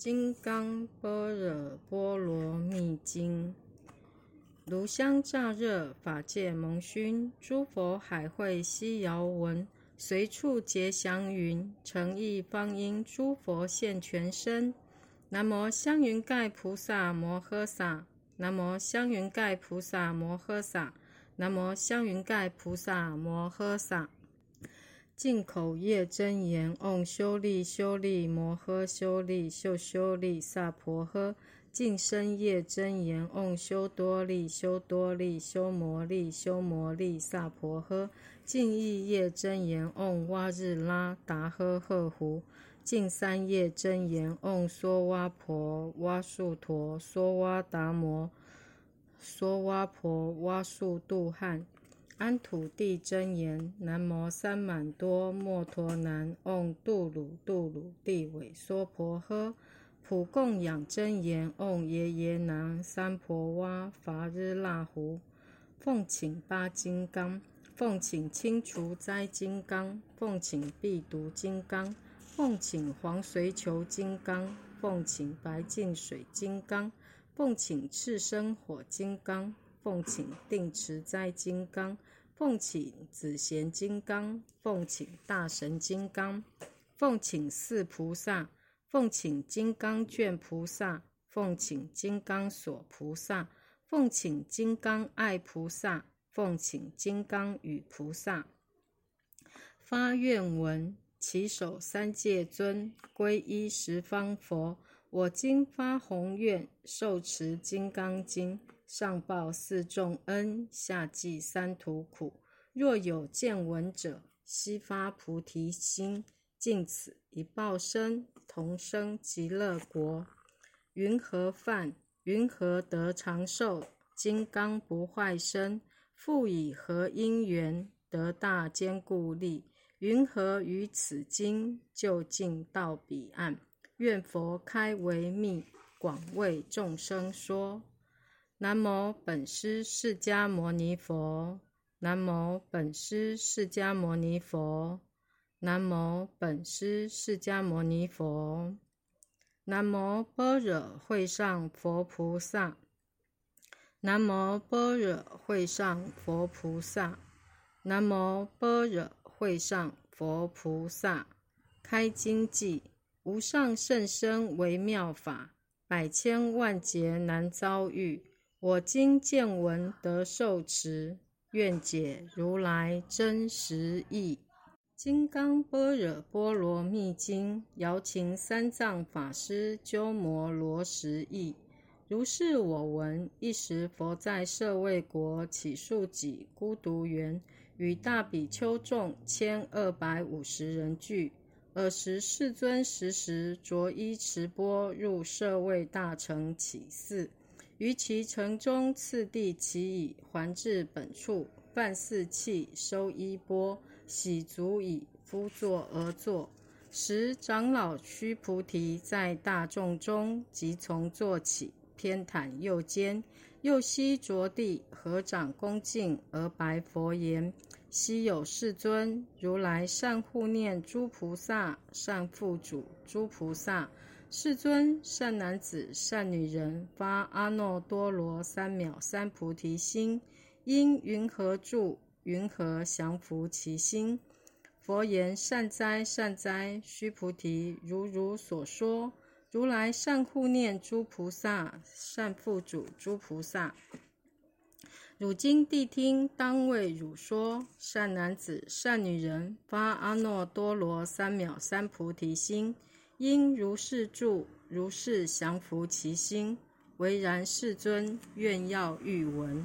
金刚般若波罗蜜经》，炉香乍热，法界蒙熏，诸佛海会悉遥闻，随处结祥云，诚意方因诸佛现全身。南无香云盖菩萨摩诃萨，南无香云盖菩萨摩诃萨，南无香云盖菩萨摩诃萨。进口业真言：唵修利修利摩诃修利修修利萨婆诃。净身业真言：唵修多利修多利修摩利修摩利萨婆诃。净意业真言：唵哇日拉达诃诃胡。净三业真言：唵梭哇婆哇树陀梭哇达摩梭哇婆哇树度汉。安土地真言：南无三满多摩陀南，唵度鲁度鲁地尾娑婆诃。普供养真言：唵耶耶南三婆哇伐日那胡。奉请八金刚，奉请清除灾金刚，奉请必毒金刚，奉请黄随求金刚，奉请白净水金刚，奉请赤身火金刚，奉请定持灾金刚。奉请紫贤金刚，奉请大神金刚，奉请四菩萨，奉请金刚卷菩萨，奉请金刚锁菩萨，奉请金刚爱菩萨，奉请金刚与菩萨。发愿文：起手三界尊，皈依十方佛。我今发宏愿，受持金刚经。上报四重恩，下济三途苦。若有见闻者，悉发菩提心，尽此一报身，同生极乐国。云何犯？云何得长寿？金刚不坏身，复以何因缘得大坚固力？云何于此经就近到彼岸？愿佛开为密，广为众生说。南无本师释迦牟尼佛。南无本师释迦牟尼佛。南无本师释迦牟尼佛。南无般若会上佛菩萨。南无般若会上佛菩萨。南无般若会上佛菩萨。开经偈：无上甚深微妙法，百千万劫难遭遇。我今见闻得受持，愿解如来真实义。《金刚般若波罗蜜经》，瑶琴三藏法师鸠摩罗什译。如是我闻：一时，佛在舍卫国起树己孤独园，与大比丘众千二百五十人聚。尔时世尊时时着衣持钵入舍卫大城起寺。于其城中次第其已，还至本处，饭四器，收衣钵，洗足已，敷座而坐。时长老须菩提在大众中，即从坐起，偏袒右肩，右膝着地，合掌恭敬而白佛言：“昔有世尊，如来善护念诸菩萨，善护主诸菩萨。”世尊，善男子、善女人发阿耨多罗三藐三菩提心，因云何住？云何降伏其心？佛言：善哉，善哉，须菩提，如汝所说，如来善护念诸菩萨，善护主诸菩萨。汝今谛听，当为汝说。善男子、善女人发阿耨多罗三藐三菩提心。因如是住，如是降伏其心。唯然，世尊，愿要欲闻。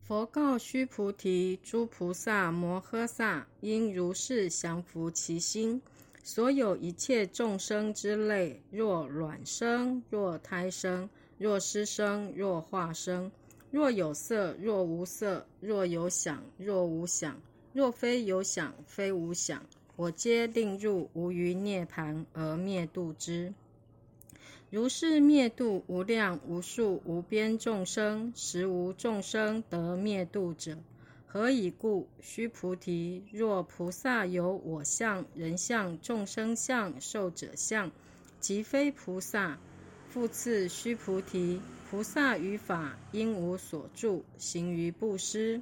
佛告须菩提：诸菩萨摩诃萨因如是降伏其心。所有一切众生之类，若卵生，若胎生，若湿生，若化生，若有色，若无色，若有想，若无想，若非有想，非无想。我皆令入无余涅盘而灭度之。如是灭度无量无数无边众生，实无众生得灭度者。何以故？须菩提，若菩萨有我相、人相、众生相、寿者相，即非菩萨。复次，须菩提，菩萨于法应无所住，行于布施。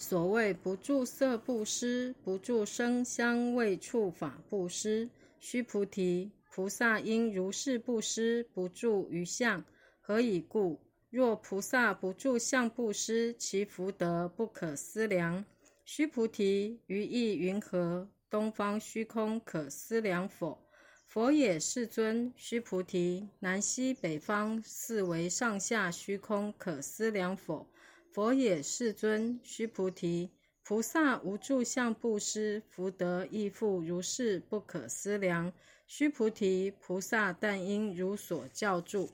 所谓不住色布施，不住声香味触法布施。须菩提，菩萨应如是布施，不住于相。何以故？若菩萨不住相布施，其福德不可思量。须菩提，于意云何？东方虚空可思量否？佛也，世尊。须菩提，南西北方四维上下虚空可思量否？佛也，世尊。须菩提，菩萨无住相布施，福德亦复如是，不可思量。须菩提，菩萨但应如所教住。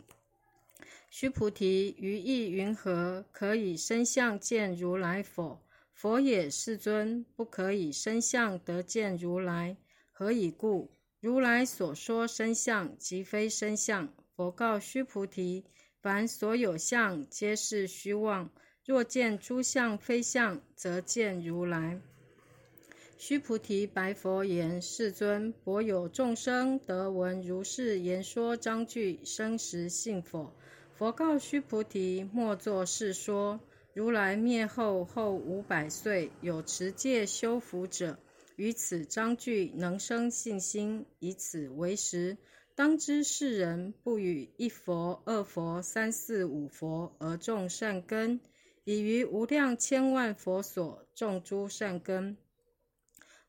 须菩提，于意云何？可以身相见如来否？佛也，世尊。不可以身相得见如来。何以故？如来所说身相，即非身相。佛告须菩提：凡所有相，皆是虚妄。若见诸相非相，则见如来。须菩提白佛言：世尊，薄有众生得闻如是言说章句，生时信否？佛告须菩提：莫作是说。如来灭后后五百岁，有持戒修福者，于此章句能生信心，以此为实。当知世人不与一佛、二佛、三四五佛而种善根，已于无量千万佛所种诸善根。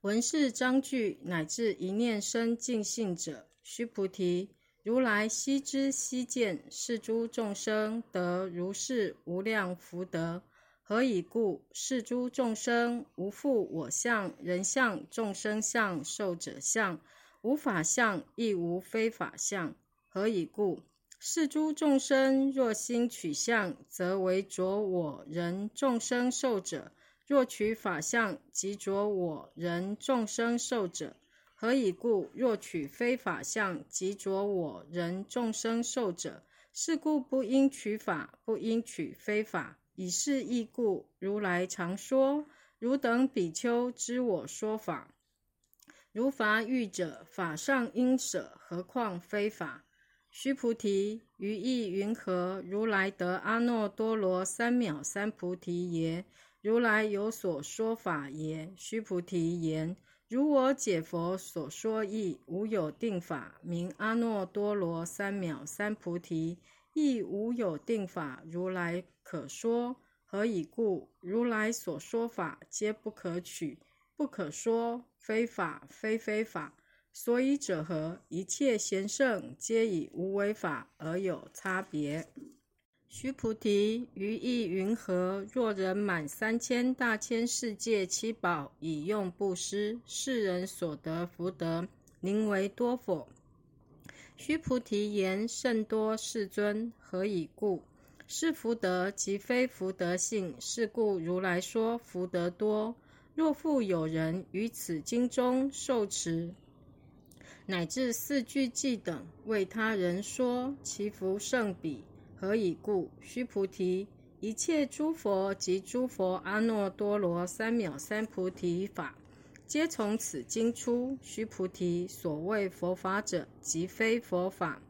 闻是章句，乃至一念生净信者，须菩提。如来悉知悉见，是诸众生得如是无量福德。何以故？是诸众生无复我相、人相、众生相、寿者相，无法相，亦无非法相。何以故？是诸众生若心取相，则为着我人众生受者；若取法相，即着我人众生受者。何以故？若取非法相，即着我人众生受者。是故不应取法，不应取非法。以是义故，如来常说：汝等比丘知我说法，如法欲者，法上应舍，何况非法？须菩提，于意云何？如来得阿耨多罗三藐三菩提耶？如来有所说法耶？须菩提言。如我解佛所说义，无有定法名阿耨多罗三藐三菩提，亦无有定法如来可说。何以故？如来所说法，皆不可取，不可说，非法，非非法。所以者何？一切贤圣，皆以无为法而有差别。须菩提，于意云何？若人满三千大千世界七宝以用布施，世人所得福德，宁为多否？须菩提言：甚多，世尊。何以故？是福德，即非福德性。是故如来说福德多。若复有人于此经中受持，乃至四句偈等，为他人说，其福胜彼。何以故？须菩提，一切诸佛及诸佛阿耨多罗三藐三菩提法，皆从此经出。须菩提，所谓佛法者，即非佛法。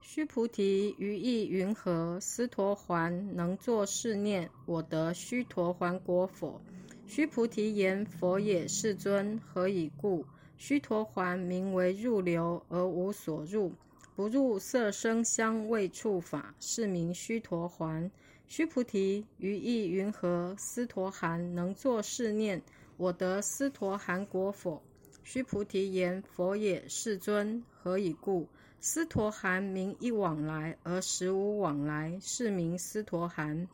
须菩提，于意云何？斯陀环能作是念：我得须陀环果否？须菩提言：佛也，世尊。何以故？须陀环名为入流，而无所入。不入色声香味触法，是名须陀环。须菩提，于意云何？斯陀含能作是念：我得斯陀含果否？须菩提言：佛也，世尊。何以故？斯陀含名一往来，而实无往来，是名斯陀含。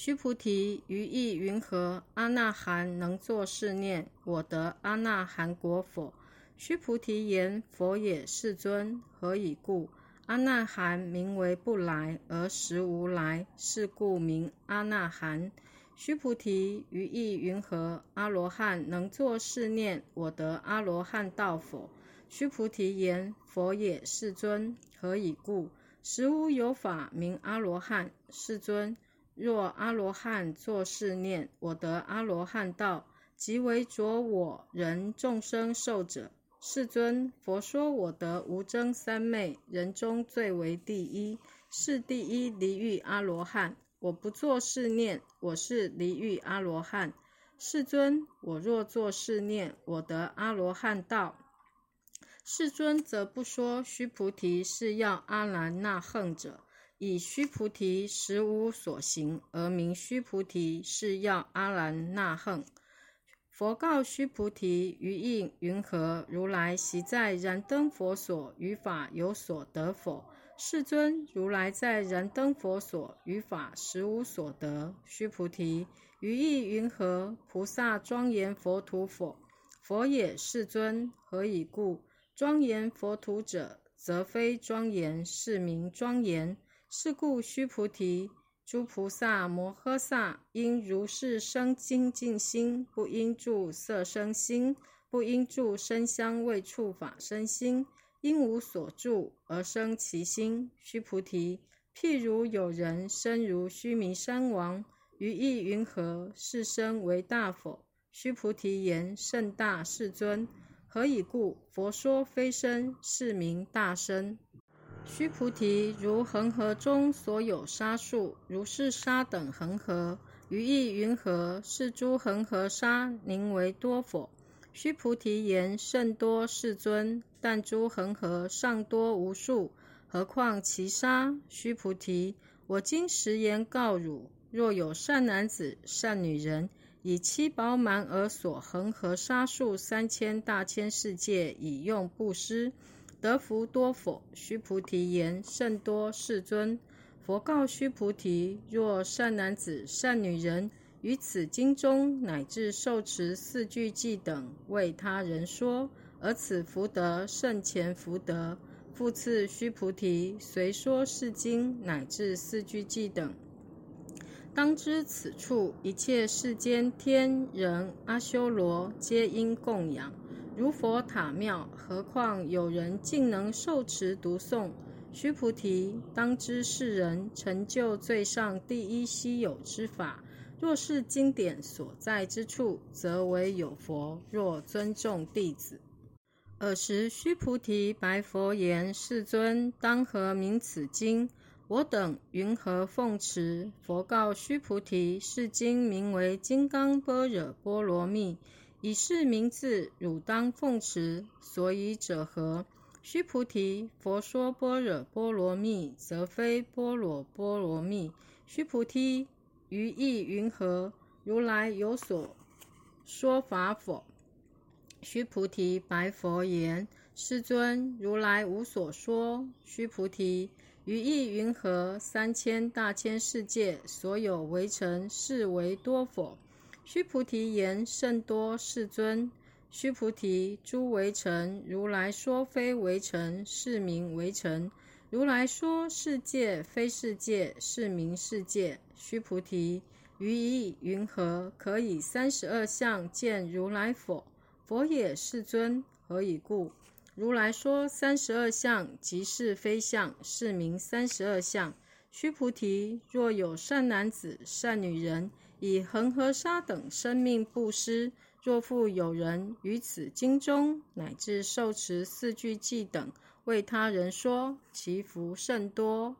须菩提，于意云何？阿那含能作是念：我得阿那含果否？须菩提言：“佛也，世尊。何以故？阿那含名为不来，而实无来，是故名阿那含。”须菩提，于意云何？阿罗汉能作是念：我得阿罗汉道否？须菩提言：“佛也，世尊。何以故？实无有法名阿罗汉，世尊。若阿罗汉作是念：我得阿罗汉道，即为着我人众生受者。”世尊，佛说我得无争三昧，人中最为第一，是第一离欲阿罗汉。我不作是念，我是离欲阿罗汉。世尊，我若作是念，我得阿罗汉道。世尊则不说须菩提是要阿兰那恨者，以须菩提实无所行而名须菩提是要阿兰那恨。佛告须菩提：于意云何？如来昔在燃灯佛所，于法有所得否？世尊，如来在燃灯佛所，于法实无所得。须菩提，于意云何？菩萨庄严佛土否？佛也，世尊。何以故？庄严佛土者，则非庄严，是名庄严。是故，须菩提。诸菩萨摩诃萨应如是生精进心，不应住色生心，不应住声香味触法生心，应无所住而生其心。须菩提，譬如有人身如须弥山王，于意云何？是身为大否？须菩提言：甚大，世尊。何以故？佛说非身，是名大身。须菩提，如恒河中所有沙数，如是沙等恒河，于意云何？是诸恒河沙宁为多否？须菩提言：甚多，世尊。但诸恒河尚多无数，何况其沙？须菩提，我今实言告汝：若有善男子、善女人，以七宝满而所恒河沙数三千大千世界，以用布施。得福多否？须菩提言：甚多，世尊。佛告须菩提：若善男子、善女人于此经中，乃至受持四句偈等，为他人说，而此福德胜前福德。复次，须菩提，随说是经，乃至四句偈等，当知此处一切世间天人阿修罗，皆因供养。如佛塔庙，何况有人竟能受持读诵？须菩提，当知世人成就最上第一稀有之法。若是经典所在之处，则为有佛。若尊重弟子，尔时须菩提白佛言：“世尊，当何名此经？我等云何奉持？”佛告须菩提：“是经名为《金刚般若波罗蜜》。”以是名字，汝当奉持。所以者何？须菩提，佛说般若波罗蜜，则非般若波罗蜜。须菩提，于意云何？如来有所说法否？须菩提白佛言：世尊，如来无所说。须菩提，于意云何？三千大千世界，所有围城，是为多否？须菩提言：甚多，世尊。须菩提，诸围城，如来说非为尘，是名为尘；如来说世界，非世界，是名世界。须菩提，于意云何？可以三十二相见如来否？佛也，世尊。何以故？如来说三十二相，即是非相，是名三十二相。须菩提，若有善男子、善女人，以恒河沙等生命布施，若复有人于此经中，乃至受持四句偈等，为他人说，其福甚多。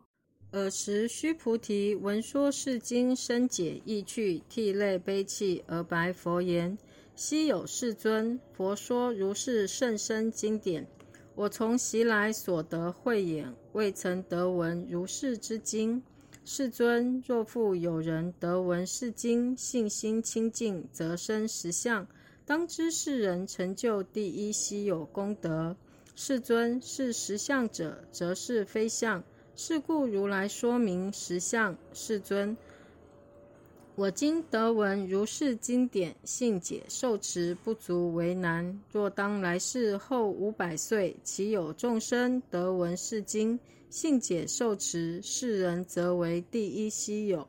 尔时须菩提闻说是经，深解意趣，涕泪悲泣，而白佛言：昔有世尊，佛说如是甚深经典，我从昔来所得慧眼，未曾得闻如是之经。世尊，若复有人得闻是经，信心清净，则生实相。当知世人成就第一稀有功德。世尊，是实相者，则是非相。是故如来说明实相。世尊，我今得闻如是经典，信解受持不足为难。若当来世后五百岁，其有众生得闻是经？信解受持，世人则为第一稀有。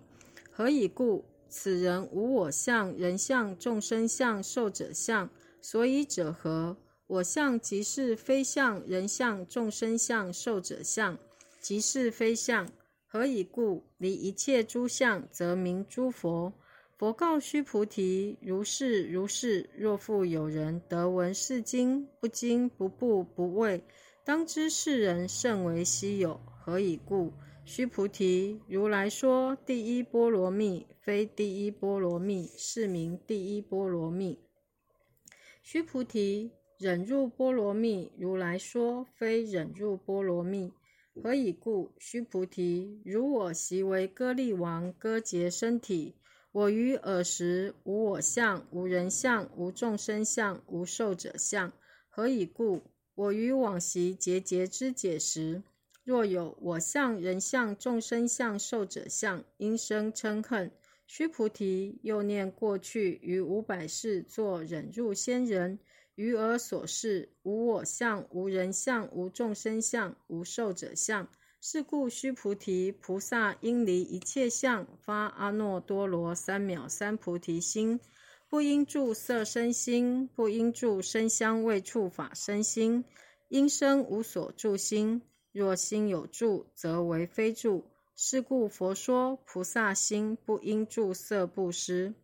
何以故？此人无我相、人相、众生相、寿者相。所以者何？我相即是非相，人相、众生相、寿者相，即是非相。何以故？离一切诸相，则名诸佛。佛告须菩提：“如是如是。若复有人得闻是经，不惊不怖不畏，当知世人甚为希有。何以故？须菩提，如来说第一波罗蜜，非第一波罗蜜，是名第一波罗蜜。须菩提，忍入波罗蜜，如来说非忍入波罗蜜。何以故？须菩提，如我昔为歌利王，割截身体。”我于尔时无我相，无人相，无众生相，无寿者相。何以故？我于往昔节节之解时，若有我相、人相、众生相、寿者相，应生嗔恨。须菩提，又念过去于五百世作忍辱仙人，于尔所示无我相、无人相、无众生相、无寿者相。是故，须菩提，菩萨应离一切相，发阿耨多罗三藐三菩提心，不应住色身心，不应住声香味触法身心，应生无所住心。若心有住，则为非住。是故，佛说菩萨心不应住色布施。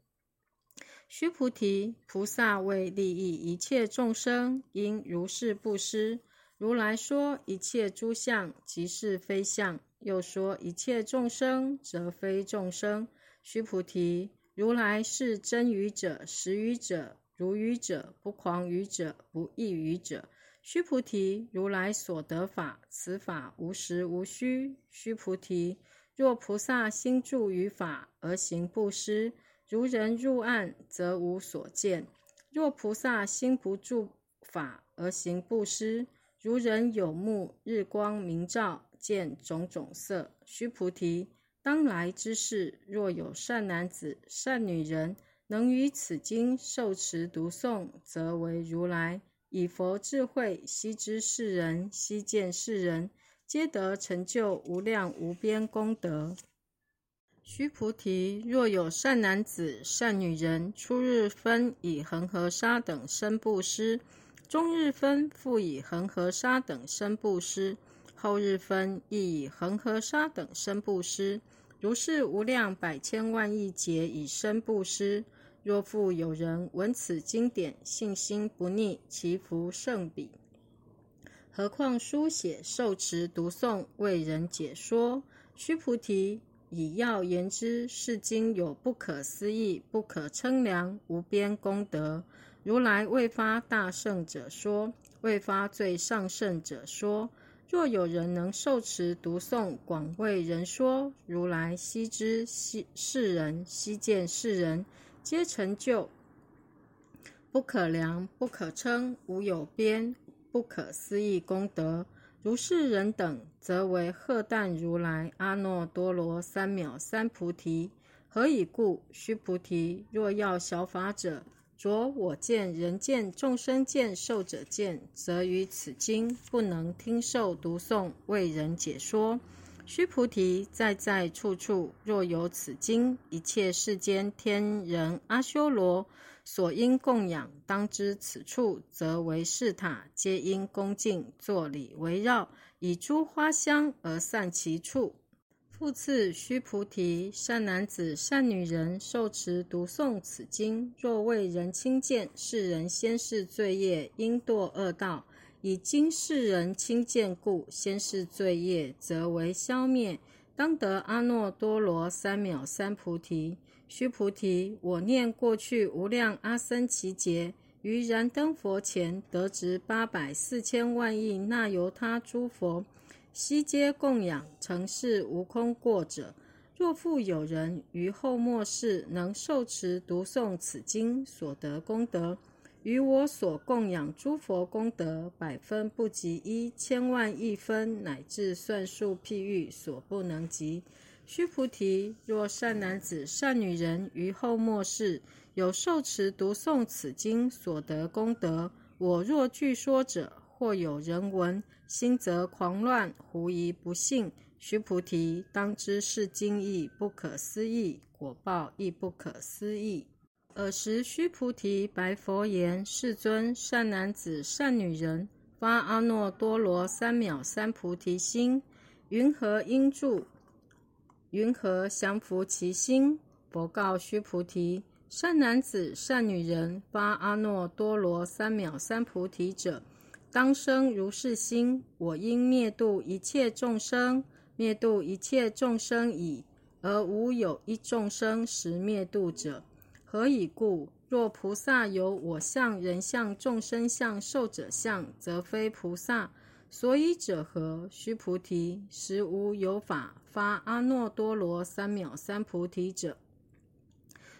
须菩提，菩萨为利益一切众生，应如是布施。如来说一切诸相即是非相，又说一切众生则非众生。须菩提，如来是真语者、实语者、如语者、不狂语者、不异语者。须菩提，如来所得法，此法无实无虚。须菩提，若菩萨心住于法而行布施，如人入暗，则无所见；若菩萨心不住法而行布施，如人有目，日光明照，见种种色。须菩提，当来之事，若有善男子、善女人，能于此经受持读诵，则为如来以佛智慧悉知世人，悉见世人，皆得成就无量无边功德。须菩提，若有善男子、善女人，初日分以恒河沙等身布施。中日分复以恒河沙等身布施，后日分亦以恒河沙等身布施，如是无量百千万亿劫以身布施。若复有人闻此经典，信心不逆，其福甚彼。何况书写、受持、读诵、为人解说？须菩提，以要言之，是经有不可思议、不可称量、无边功德。如来未发大圣者说，未发最上圣者说。若有人能受持读诵，广为人说，如来悉知悉世人，悉见世人，皆成就不可量、不可称、无有边、不可思议功德。如是人等，则为荷担如来阿耨多罗三藐三菩提。何以故？须菩提，若要小法者。着我见、人见、众生见、受者见，则于此经不能听受读诵，为人解说。须菩提，在在处处，若有此经，一切世间天人阿修罗所应供养，当知此处则为是塔，皆应恭敬作礼围绕，以诸花香而散其处。复次，须菩提，善男子、善女人受持读诵此经，若为人亲见，世人先世罪业应堕恶道；以今世人亲见故，先世罪业则为消灭，当得阿耨多罗三藐三菩提。须菩提，我念过去无量阿僧祇劫，于燃灯佛前得值八百四千万亿那由他诸佛。悉皆供养，成事无空过者。若复有人于后末世能受持读诵此经所得功德，与我所供养诸佛功德百分不及一千万亿分，乃至算数譬喻所不能及。须菩提，若善男子、善女人于后末世有受持读诵此经所得功德，我若据说者，或有人闻。心则狂乱，狐疑不信。须菩提，当知是经义不可思议，果报亦不可思议。尔时，须菩提白佛言：“世尊，善男子、善女人发阿耨多罗三藐三菩提心，云何应住？云何降伏其心？”佛告须菩提：善男子、善女人发阿耨多罗三藐三菩提者，当生如是心：我应灭度一切众生，灭度一切众生已，而无有一众生实灭度者。何以故？若菩萨有我相、人相、众生相、寿者相，则非菩萨。所以者何？须菩提，实无有法发阿耨多罗三藐三菩提者。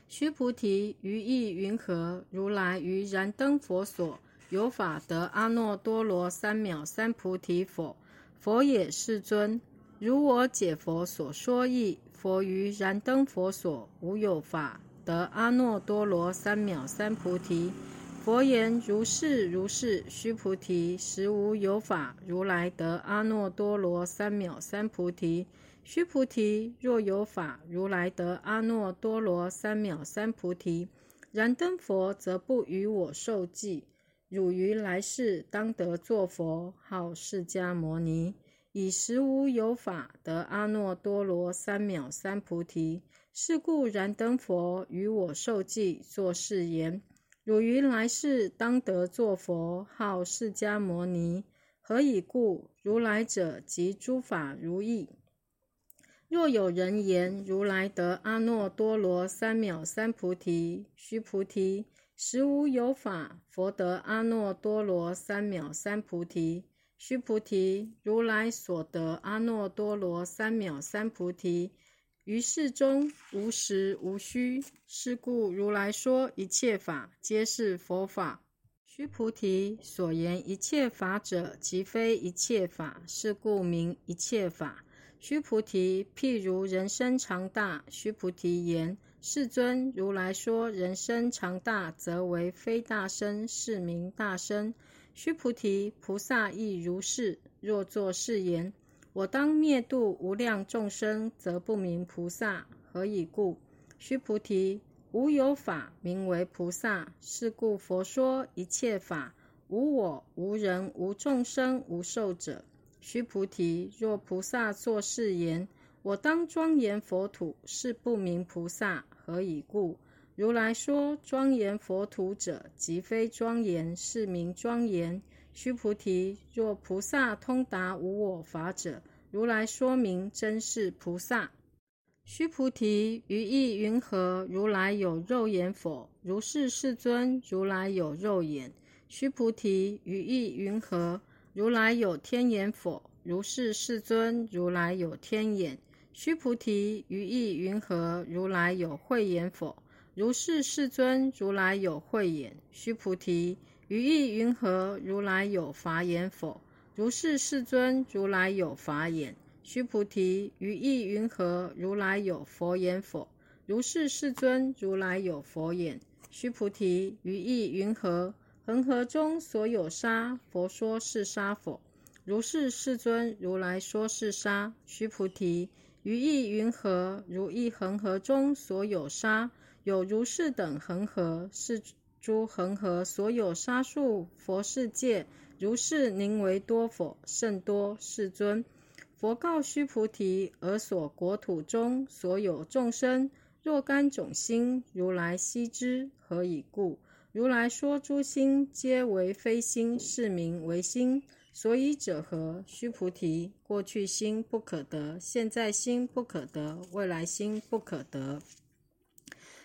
须菩提，于意云何？如来于燃灯佛所有法得阿耨多罗三藐三菩提否？佛也，世尊。如我解佛所说义，佛于燃灯佛所无有法得阿耨多罗三藐三菩提。佛言：如是如是，须菩提，实无有法如来得阿耨多罗三藐三菩提。须菩提，若有法如来得阿耨多罗三藐三菩提，燃灯佛则不与我受记。汝于来世当得作佛，号释迦牟尼，以实无有法得阿耨多罗三藐三菩提。是故燃灯佛与我受记，作是言。汝于来世当得作佛，号释迦牟尼。何以故？如来者，即诸法如意。若有人言如来得阿耨多罗三藐三菩提，须菩提，实无有法，佛得阿耨多罗三藐三菩提。须菩提，如来所得阿耨多罗三藐三菩提。于世中无实无虚，是故如来说一切法皆是佛法。须菩提，所言一切法者，即非一切法，是故名一切法。须菩提，譬如人身长大。须菩提言：世尊，如来说人身常大，则为非大身，是名大身。须菩提，菩萨亦如是。若作是言。我当灭度无量众生，则不明菩萨。何以故？须菩提，无有法名为菩萨。是故佛说一切法无我、无人、无众生、无寿者。须菩提，若菩萨作是言：我当庄严佛土，是不明菩萨。何以故？如来说庄严佛土者，即非庄严，是名庄严。须菩提，若菩萨通达无我法者，如来说明真是菩萨。须菩提，于意云何？如来有肉眼否？如是，世尊。如来有肉眼。须菩提，于意云何？如来有天眼否？如是，世尊。如来有天眼。须菩提，于意云何？如来有慧眼否？如是，世尊。如来有慧眼。须菩提。于意云何？如来有法眼否？如是，世尊。如来有法眼。须菩提，于意云何？如来有佛眼否？如是，世尊。如来有佛眼。须菩提，于意云何？恒河中所有沙，佛说是沙否？如是，世尊。如来说是沙。须菩提，于意云何？如意恒河中所有沙，有如是等恒河，是。诸恒河所有沙数佛世界，如是宁为多否？甚多，世尊。佛告须菩提：尔所国土中所有众生，若干种心，如来悉知。何以故？如来说诸心皆为非心，是名为心。所以者何？须菩提，过去心不可得，现在心不可得，未来心不可得。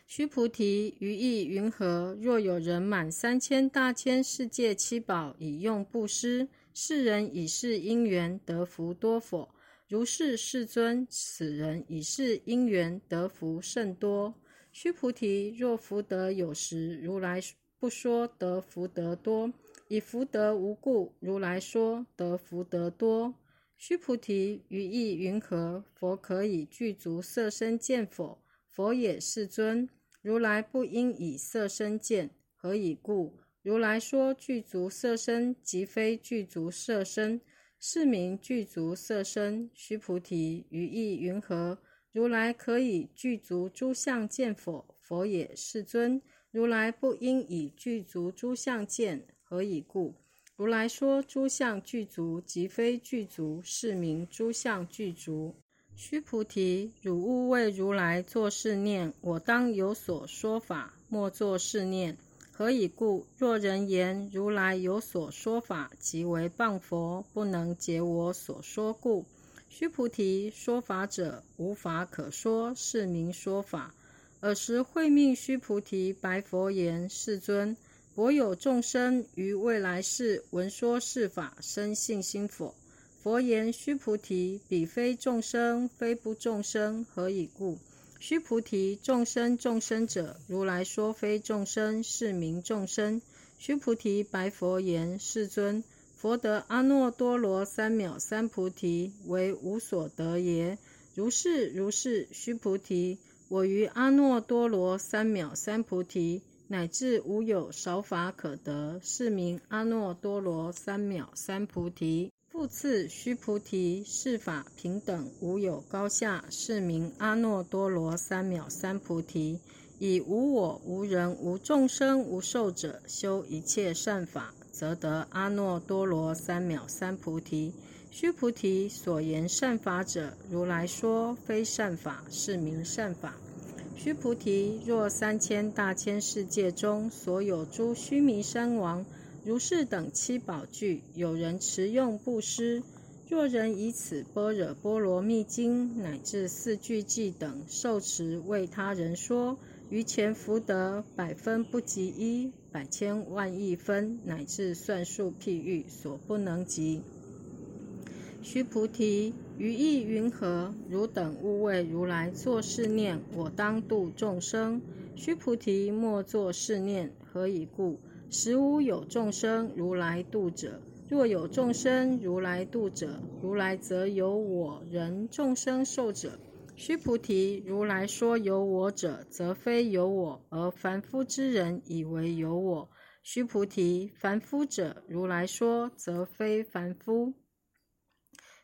须菩提，于意云何？若有人满三千大千世界七宝以用布施，世人以是因缘得福多否？如是，世尊。此人以是因缘得福甚多。须菩提，若福德有时，如来不说得福德多；以福德无故，如来说得福德多。须菩提，于意云何？佛可以具足色身见否？佛也，世尊。如来不应以色身见，何以故？如来说具足色身，即非具足色身，是名具足色身。须菩提，于意云何？如来可以具足诸相见否？佛也，世尊。如来不应以具足诸相见，何以故？如来说诸相具足，即非具足，是名诸相具足。须菩提，汝勿为如来作是念：我当有所说法，莫作是念。何以故？若人言如来有所说法，即为谤佛，不能解我所说故。须菩提，说法者无法可说，是名说法。尔时会命须菩提白佛言：“世尊，我有众生于未来世闻说是法，生信心佛？”佛言：“须菩提，彼非众生，非不众生。何以故？”须菩提，众生众生者，如来说非众生，是名众生。须菩提白佛言：“世尊。”佛得阿耨多罗三藐三菩提，为无所得耶？如是如是。须菩提，我于阿耨多罗三藐三菩提，乃至无有少法可得，是名阿耨多罗三藐三菩提。复次，须菩提，是法平等，无有高下，是名阿耨多罗三藐三菩提。以无我、无人、无众生、无寿者，修一切善法。则得阿耨多罗三藐三菩提。须菩提，所言善法者，如来说非善法，是名善法。须菩提，若三千大千世界中，所有诸须弥山王、如是等七宝具，有人持用布施，若人以此般若波罗蜜经乃至四句偈等受持，为他人说。于前福德百分不及一，百千万亿分，乃至算数譬喻所不能及。须菩提，于意云何？汝等勿为如来作是念：我当度众生。须菩提，莫作是念。何以故？实无有众生如来度者。若有众生如来度者，如来则有我人众生寿者。须菩提，如来说有我者，则非有我，而凡夫之人以为有我。须菩提，凡夫者，如来说，则非凡夫。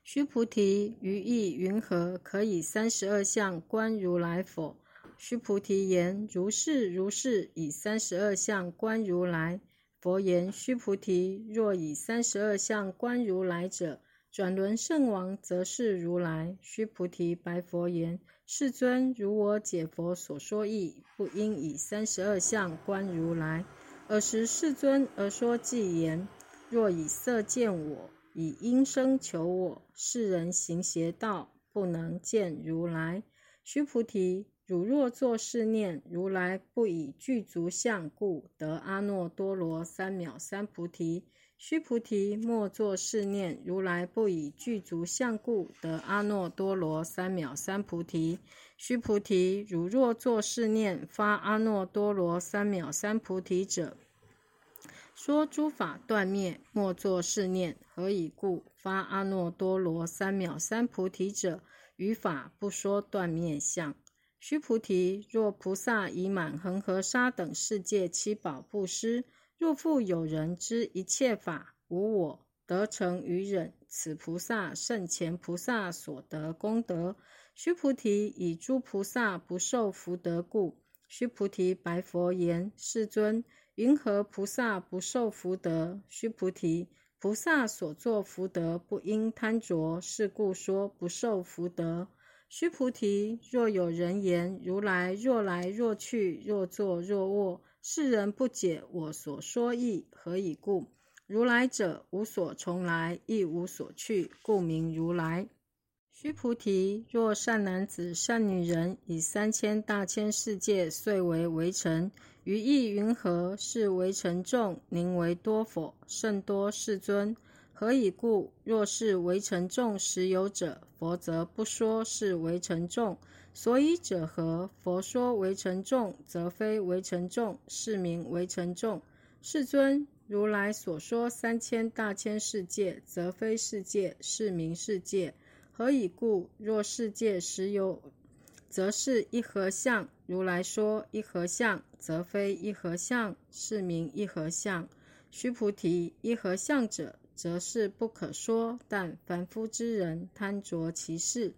须菩提，于意云何？可以三十二相观如来否？须菩提言：如是如是，以三十二相观如来。佛言：须菩提，若以三十二相观如来者，转轮圣王则是如来。须菩提白佛言：“世尊，如我解佛所说义，不应以三十二相观如来。”尔时世尊而说偈言：“若以色见我，以音声求我，世人行邪道，不能见如来。”须菩提，汝若作是念：“如来不以具足相故，得阿耨多罗三藐三菩提。”须菩提，莫作是念：如来不以具足相故，得阿耨多罗三藐三菩提。须菩提，如若作是念，发阿耨多罗三藐三菩提者，说诸法断灭，莫作是念。何以故？发阿耨多罗三藐三菩提者，于法不说断灭相。须菩提，若菩萨以满恒河沙等世界七宝布施。若复有人知一切法无我，得成于忍，此菩萨胜前菩萨所得功德。须菩提，以诸菩萨不受福德故。须菩提白佛言：“世尊，云何菩萨不受福德？”须菩提，菩萨所作福德不应贪着，是故说不受福德。须菩提，若有人言：如来若来若去，若坐若卧。世人不解我所说意，何以故？如来者，无所从来，亦无所去，故名如来。须菩提，若善男子、善女人，以三千大千世界遂为围城，于意云何？是围城众，宁为多否？甚多，世尊。何以故？若是围城众实有者，佛则不说是围城众。所以者何？佛说为成众，则非为成众，是名为成众。世尊，如来所说三千大千世界，则非世界，是名世界。何以故？若世界实有，则是一合相。如来说一合相，则非一合相，是名一合相。须菩提，一合相者，则是不可说，但凡夫之人贪着其事。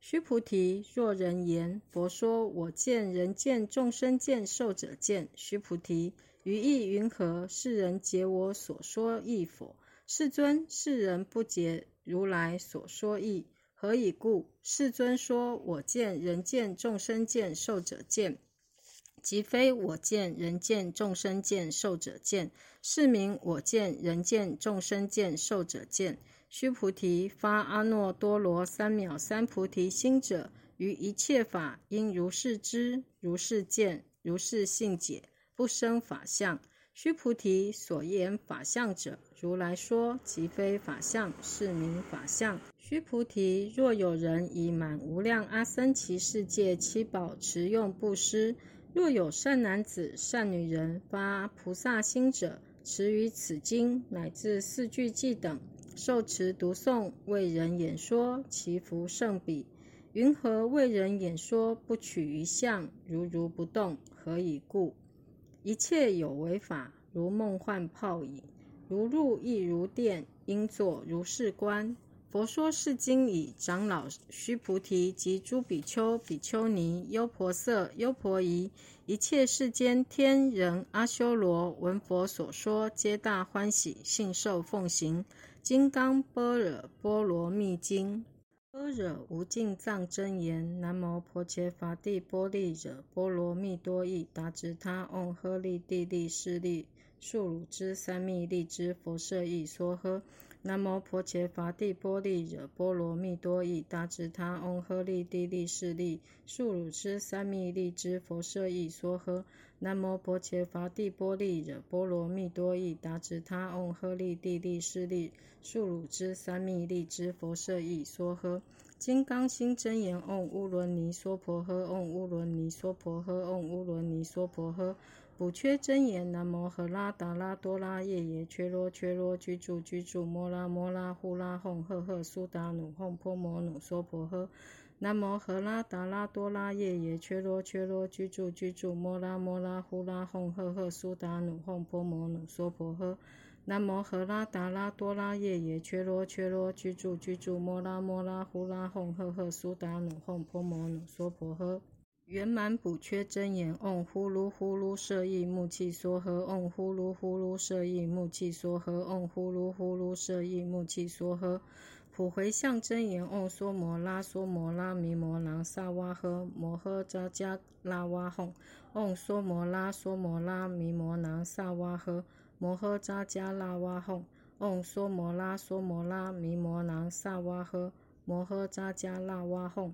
须菩提，若人言佛说我见人见众生见寿者见，须菩提，于意云何？世人解我所说义否？世尊，世人不解如来所说意。何以故？世尊说：“我见、人见、众生见、受者见，即非我见、人见、众生见、受者见，是名我见、人见、众生见、受者见。”须菩提，发阿耨多罗三藐三菩提心者，于一切法应如是知、如是见、如是信解，不生法相。须菩提，所言法相者，如来说，即非法相，是名法相。须菩提，若有人以满无量阿僧祇世界七宝持用布施，若有善男子、善女人发菩萨心者，持于此经乃至四句偈等，受持读诵，为人演说，其福甚彼。云何为人演说，不取于相，如如不动？何以故？一切有为法，如梦幻泡影，如露亦如电，应作如是观。佛说是经已，长老须菩提及诸比丘、比丘尼、优婆塞、优婆夷，一切世间天人阿修罗，闻佛所说，皆大欢喜，信受奉行。金刚般若波罗蜜经。般若无尽藏真言，南无婆伽伐帝波利惹波罗蜜多依达直他唵呵利帝利是利数汝之三密利之佛舍意娑诃。南无婆伽伐帝波利惹波罗蜜多依达直他唵呵利帝利势利数汝之三密利之佛舍意娑诃。南无婆伽伐帝波利惹波罗蜜多依达直他唵呵利帝利势利数汝之三密利之佛舍意娑诃。金刚心真言：唵乌伦尼娑婆诃，唵乌伦尼娑婆诃，唵乌伦尼娑婆诃。补缺真言：南无赫拉达拉多拉夜耶缺罗缺罗居住居住摩拉摩拉呼拉哄赫赫苏达努哄婆摩努娑婆诃。南无赫拉达拉多拉夜耶缺罗缺罗居住居住摩拉摩拉呼拉哄赫赫苏达努哄婆摩努娑婆诃。南无赫拉达拉多拉夜耶缺罗缺罗居住居住摩拉摩拉呼拉哄赫赫苏达努哄婆摩努娑婆诃。圆满补缺真言：嗡呼噜呼噜舍意木气梭诃。嗡呼噜呼噜舍意木气梭诃。嗡呼噜呼噜舍意木气梭诃。普回向真言：嗡梭摩拉梭摩拉弥摩囊萨哇诃。摩诃扎迦拉哇吽。唵梭摩拉梭摩拉弥摩囊萨哇诃。摩诃扎迦那哇吽，嗡梭摩拉梭摩拉弥摩囊萨哇诃，摩诃扎迦那哇吽。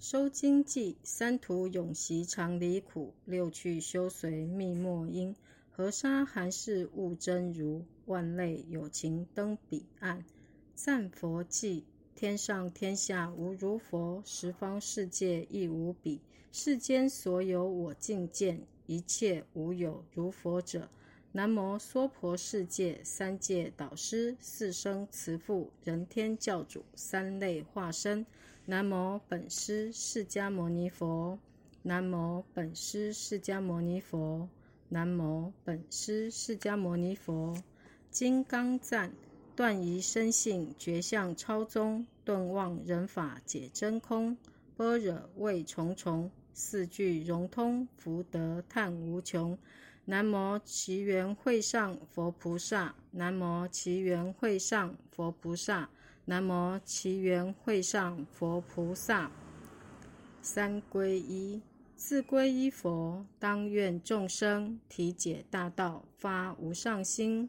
收经记：三途永习常离苦，六趣修随觅莫因。河沙含是悟真如，万类有情登彼岸。赞佛记：天上天下无如佛，十方世界亦无比。世间所有我净见，一切无有如佛者。南无娑婆世界三界导师四生慈父人天教主三类化身。南无本师释迦牟尼佛。南无本师释迦牟尼佛。南无本师释迦牟尼佛。金刚赞：断疑生信，觉相超宗，顿忘人法解真空。般若味重重，四句融通，福德叹无穷。南无奇缘会上佛菩萨，南无奇缘会上佛菩萨，南无奇缘会上佛菩萨。三皈依，自皈依佛，当愿众生体解大道，发无上心；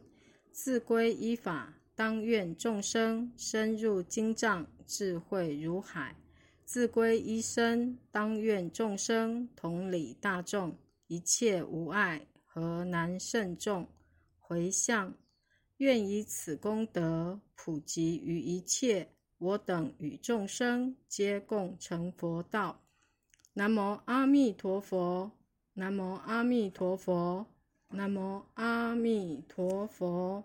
自皈依法，当愿众生深入经藏，智慧如海；自皈依身，当愿众生同理大众，一切无碍。何难慎重回向，愿以此功德普及于一切，我等与众生皆共成佛道。南无阿弥陀佛，南无阿弥陀佛，南无阿弥陀佛。